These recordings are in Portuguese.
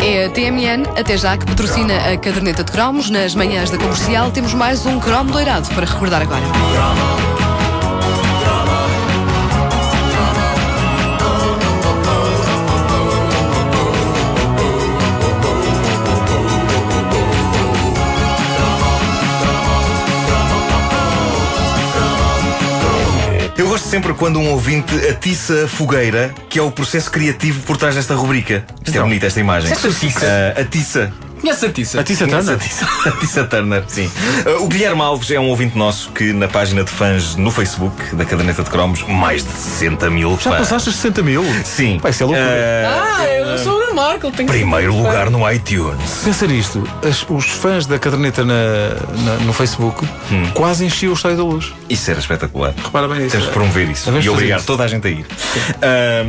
É a TMN, até já, que patrocina a caderneta de cromos. Nas manhãs da comercial temos mais um cromo doirado para recordar agora. Sempre quando um ouvinte atiça a fogueira, que é o processo criativo por trás desta rubrica. Isto é Então. bonita esta imagem. Disseste atiça? Ah, atiça. Conhece a Tissa? A Tissa Turner? A Tissa, a Tissa Turner, sim. Ah, o Guilherme Alves é um ouvinte nosso que na página de fãs no Facebook da Caderneta de Cromos, mais de 60 mil Já fãs. passaste os 60 mil? Sim. Vai ser loucura. Ah, Ah, eu sou o Nuno Marco. Tenho primeiro lugar no iTunes. Pensa nisto, as- os fãs da caderneta na- na- no Facebook Hum. quase enchiam o estádio da luz. Isso era espetacular. Repara bem nisso. Temos de promover isso Devemos e fazer obrigar isso. toda a gente a ir.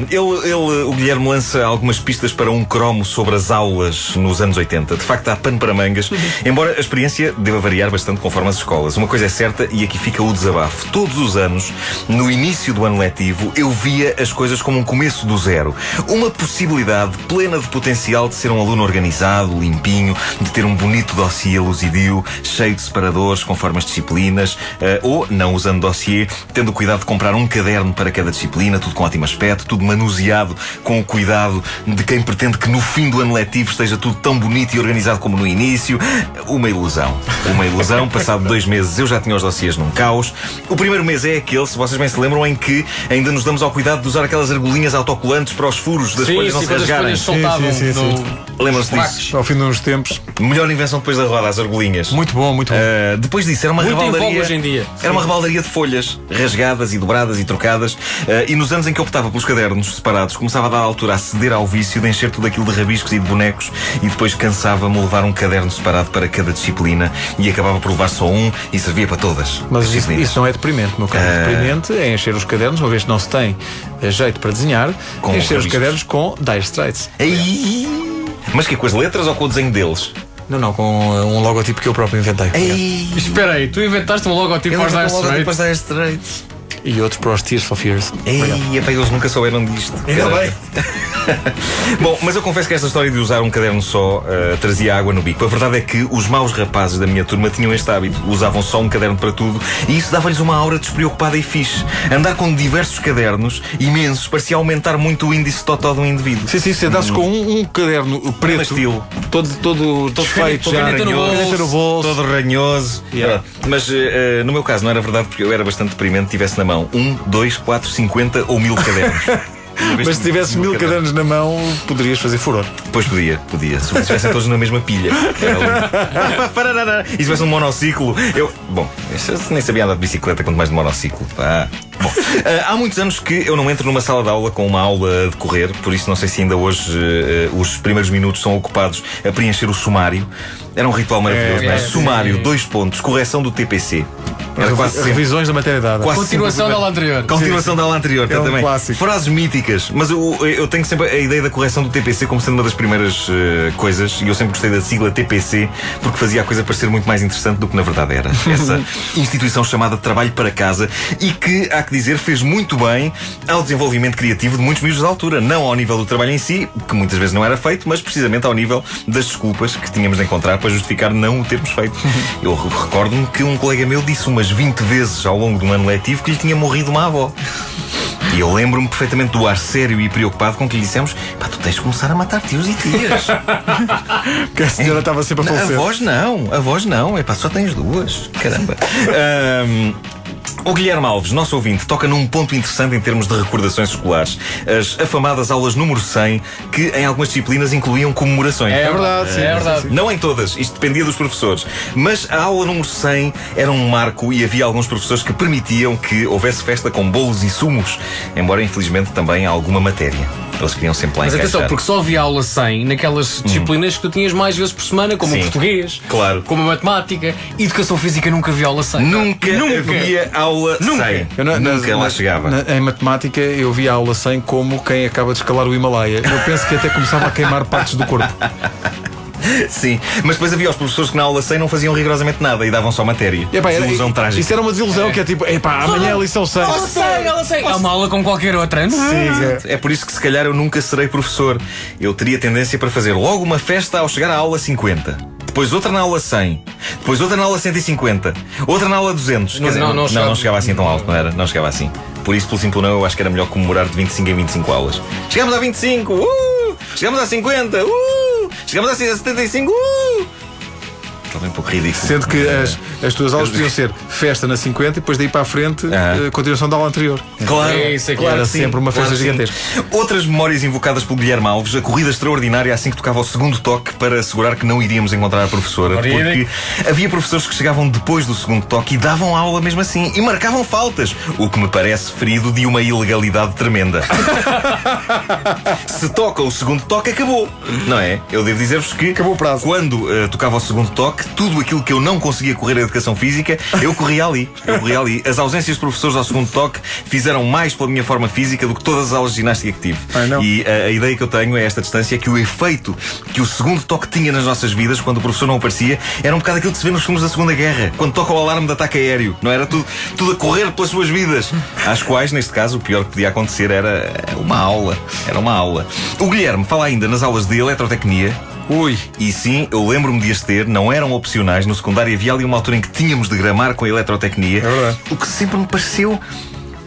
Ele, ele- o Guilherme lança algumas pistas para um cromo sobre as aulas nos anos 80. De facto, há pano para mangas, embora a experiência deva variar bastante conforme as escolas. Uma coisa é certa, e aqui fica o desabafo. Todos os anos, no início do ano letivo, eu via as coisas como um começo do zero. Uma possibilidade plena de potencial de ser um aluno organizado, limpinho, de ter um bonito dossiê luzidio, cheio de separadores conforme as disciplinas, eh, ou, não usando dossiê, tendo o cuidado de comprar um caderno para cada disciplina, tudo com ótimo aspecto, tudo manuseado com o cuidado de quem pretende que no fim do ano letivo esteja tudo tão bonito e organizado como no início. Uma ilusão. Uma ilusão. Passado dois meses eu já tinha os dossiês num caos. O primeiro mês é aquele, se vocês bem se lembram, em que ainda nos damos ao cuidado de usar aquelas argolinhas autocolantes para os furos das Sim, folhas não sim, se rasgarem. folhas soltavam Sim, sim, sim. Lembram-se disso? Ao fim de uns tempos, Melhor invenção depois da roda, as argolinhas. muito bom, muito bom. Uh, depois disso, era uma Muito rebaldaria. hoje em dia. Era uma rebaldaria de folhas, rasgadas e dobradas e trocadas. Uh, e nos anos em que eu optava pelos cadernos separados, começava a dar altura a ceder ao vício de encher tudo aquilo de rabiscos e de bonecos. E depois cansava-me levar um caderno separado para cada disciplina. E acabava por levar só um e servia para todas. Mas as isso, isso não é deprimente, meu caro. Ah. Deprimente é encher os cadernos, uma vez que não se tem jeito para desenhar, Com encher os rabiscos. cadernos com Dire Straits. Ei! Mas que com as letras ou com o desenho deles? Não, não, com eh, um logotipo que eu próprio inventei. Ei! Espera aí, tu inventaste um logotipo Eu para os Dire Straits? Straits. E outros para os Tears for Fears. Ei, epá, eles nunca souberam disto. Ainda bem. Bom, mas eu confesso que esta história de usar um caderno só eh, trazia água no bico. A verdade é que os maus rapazes da minha turma tinham este hábito. Usavam só um caderno para tudo e isso dava-lhes uma aura despreocupada e fixe. Andar com diversos cadernos, imensos, parecia aumentar muito o índice totó de um indivíduo. Sim, sim, sentasses com um, um caderno preto, estilo. todo, todo já, bolso. caneta no bolso. Todo ranhoso. Yeah. Pronto. Mas eh, no meu caso não era verdade porque eu era bastante deprimente tivesse na mão um, dois, quatro, cinquenta ou mil cadernos. Mas se tivesses mil cadernos na mão, poderias fazer furor. Pois podia, podia. Se estivessem todos na mesma pilha. Era. E se tivesse um monociclo. Eu. Bom, eu nem sabia andar de bicicleta, quanto mais de monociclo. Ah. Bom, ah, há muitos anos que eu não entro numa sala de aula com uma aula a decorrer, por isso não sei se ainda hoje eh, os primeiros minutos são ocupados a preencher o sumário. Era um ritual maravilhoso, É, não é? é, Sumário, sim. dois pontos, correção do TPC. Era quase sempre. Revisões da matéria dada. Quase Continuação sempre- da aula anterior. Continuação da aula anterior, É um também. clássico. Frases míticas, mas eu, eu tenho sempre a ideia da correção do TPC como sendo uma das primeiras eh, coisas, e eu sempre gostei da sigla TPC porque fazia a coisa parecer muito mais interessante do que na verdade era. Essa instituição chamada Trabalho para Casa e que, há que dizer, fez muito bem ao desenvolvimento criativo de muitos miúdos da altura. Não ao nível do trabalho em si, que muitas vezes não era feito, mas precisamente ao nível das desculpas que tínhamos de encontrar para justificar não o termos feito. Eu re- recordo-me que um colega meu disse umas 20 vezes ao longo de um ano letivo que lhe tinha morrido uma avó. E eu lembro-me perfeitamente do ar sério e preocupado com que lhe dissemos: pá, tu tens de começar a matar tios e tias. Que a senhora estava sempre a a falecer. voz não, a voz não, é pá, só tens duas. Caramba. Ahm, O Guilherme Alves, nosso ouvinte, toca num ponto interessante em termos de recordações escolares. As afamadas aulas número 100, que em algumas disciplinas incluíam comemorações. É verdade, sim, é verdade. Não em todas, isto dependia dos professores. Mas a aula número 100 era um marco e havia alguns professores que permitiam que houvesse festa com bolos e sumos, embora infelizmente também alguma matéria. Eles queriam sempre lá Mas atenção, encaixar. porque só havia aula 100 naquelas disciplinas que tu tinhas mais vezes por semana, como Sim. o português, Claro. como a matemática, educação física nunca havia aula 100. Nunca, Nunca. havia aula Nunca. 100. Eu na- Nunca nas- lá na- chegava. na- em matemática eu vi a aula 100 como quem acaba de escalar o Himalaia. Eu penso que até começava a queimar partes do corpo. Sim, mas depois havia os professores que na aula 100 não faziam rigorosamente nada e davam só matéria. Epá, era- Desilusão trágica. Isso era uma desilusão que é tipo, epá, amanhã é a lição 100. Ela sei, ela sei. É uma aula como qualquer outra. Sim, é. É por isso que se calhar eu nunca serei professor. Eu teria tendência para fazer logo uma festa ao chegar à aula 50. Depois outra na aula 100. Depois outra na aula 150. Outra na aula 200. Quer Não, dizer, não, não chegava. não chegava assim tão alto, não era? Não chegava assim. Por isso, pelo simples não, eu acho que era melhor comemorar de 25 em 25 aulas. Chegamos a 25! Uh! Chegamos a 50! Uh! Chegamos a 75! Uh! Talvez um pouco ridículo. Sendo que as, as tuas aulas podiam ser festa na 50 e depois daí para a frente, Ah. eh, continuação da aula anterior. Claro, É isso, é claro era sim, sempre uma festa sim. gigantesca. Outras memórias invocadas pelo Guilherme Alves, a corrida extraordinária assim que tocava o segundo toque para assegurar que não iríamos encontrar a professora. Ora, Porque havia professores que chegavam depois do segundo toque e davam aula mesmo assim e marcavam faltas, o que me parece ferido de uma ilegalidade tremenda. Se toca o segundo toque, acabou. Não é? Eu devo dizer-vos que Acabou o prazo. quando eh, tocava o segundo toque, tudo aquilo que eu não conseguia correr a educação física, eu corria ali. Eu corria ali. As ausências de professores ao segundo toque fizeram mais pela minha forma física do que todas as aulas de ginástica que tive. Ai, não. E a, a ideia que eu tenho a esta distância é que o efeito que o segundo toque tinha nas nossas vidas, quando o professor não aparecia, era um bocado aquilo que se vê nos filmes da Segunda Guerra, quando toca o alarme de ataque aéreo. Não era tudo, tudo a correr pelas suas vidas. Às quais, neste caso, o pior que podia acontecer era uma aula. Era uma aula. O Guilherme fala ainda nas aulas de eletrotecnia. Ui, E sim, eu lembro-me de as ter, não eram opcionais. No secundário havia ali uma altura em que tínhamos de gramar com a eletrotecnia. É verdade. O que sempre me pareceu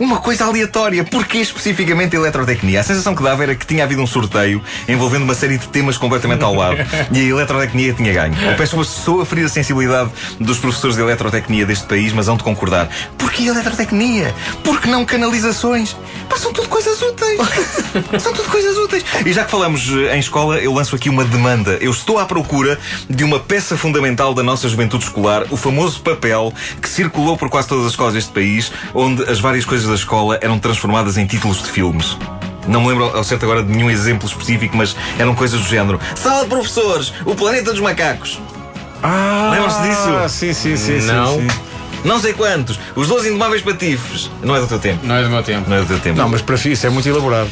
uma coisa aleatória. Porquê especificamente a eletrotecnia? A sensação que dava era que tinha havido um sorteio envolvendo uma série de temas completamente ao lado. e a eletrotecnia tinha ganho. Eu peço uma sou a ferir a sensibilidade dos professores de eletrotecnia deste país, mas hão de concordar. Porquê eletrotecnia? Porque não canalizações? Coisas úteis. São tudo coisas úteis. E já que falamos eh, em escola, eu lanço aqui uma demanda. Eu estou à procura de uma peça fundamental da nossa juventude escolar, o famoso papel que circulou por quase todas as escolas deste país, onde as várias coisas da escola eram transformadas em títulos de filmes. Não me lembro ao certo agora de nenhum exemplo específico, mas eram coisas do género. Sala de professores, o planeta dos macacos. ah, Lembram-se disso? Sim, sim, sim, Não. sim, sim. Não sei quantos. Os 12 indomáveis patifes. Não é do teu tempo. Não é do meu tempo. Não é do teu tempo. Não, mas para isso é muito elaborado.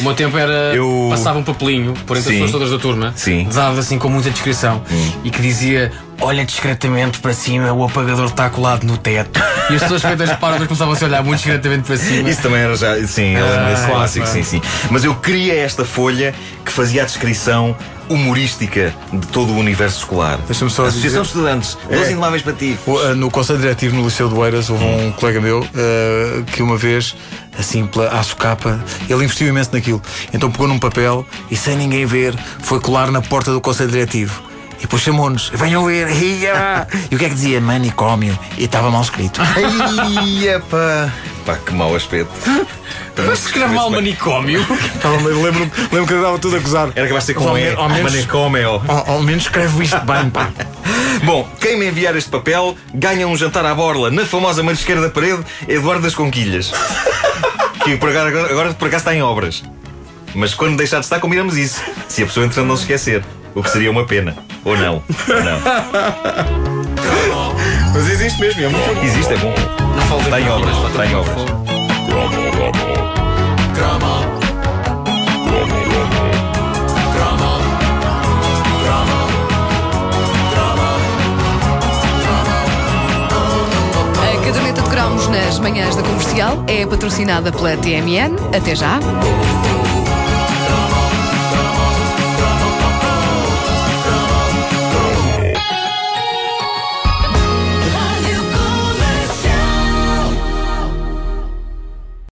O meu tempo era. Eu- Passava um papelinho por entre Sim. as pessoas todas da turma, Sim. Dado assim com muita descrição, e que dizia: Olha discretamente para cima, o apagador está colado no teto. E as pessoas feitas para depois começavam-se a olhar muito discretamente para cima. Isso também era já. Sim, lembro desse Ah, clássico, sim, sim. Mas eu queria esta folha que fazia a descrição humorística de todo o universo escolar. Deixa-me só Associação dizer- de Estudantes, 12 É. indomáveis para ti. Ah, No Conselho Diretivo no Liceu do Eiras houve Hum. um colega meu ah, que uma vez, assim, pela à socapa, ele investiu imenso naquilo. Então pegou num papel e, sem ninguém ver, foi colar na porta do Conselho Diretivo. E depois chamou-nos, venham ver, ia! E o que é que dizia? Manicômio. E estava mal escrito. Ai, pá. Pá, que mau aspecto. Mas se escreve mal manicômio. Estava- Lembro-me lembro que eu dava tudo a gozar. Era capaz de ser com ao, E. me- ao menos, Manicômio. ao, ao menos escreve isto bem, pá. Bom, quem me enviar este papel ganha um jantar à borla na famosa marisqueira da parede Eduardo das Conquilhas. que por agora, agora, por acaso está em obras. Mas quando deixar de estar, combinamos isso. Se a pessoa entretanto não se esquecer. O que seria uma pena. Ou não. Ou não. Mas existe mesmo, é muito bom. Existe, é bom. Não falo Está em obras, está em obras. A caderneta de cromos nas manhãs da comercial é patrocinada pela TMN. Até já.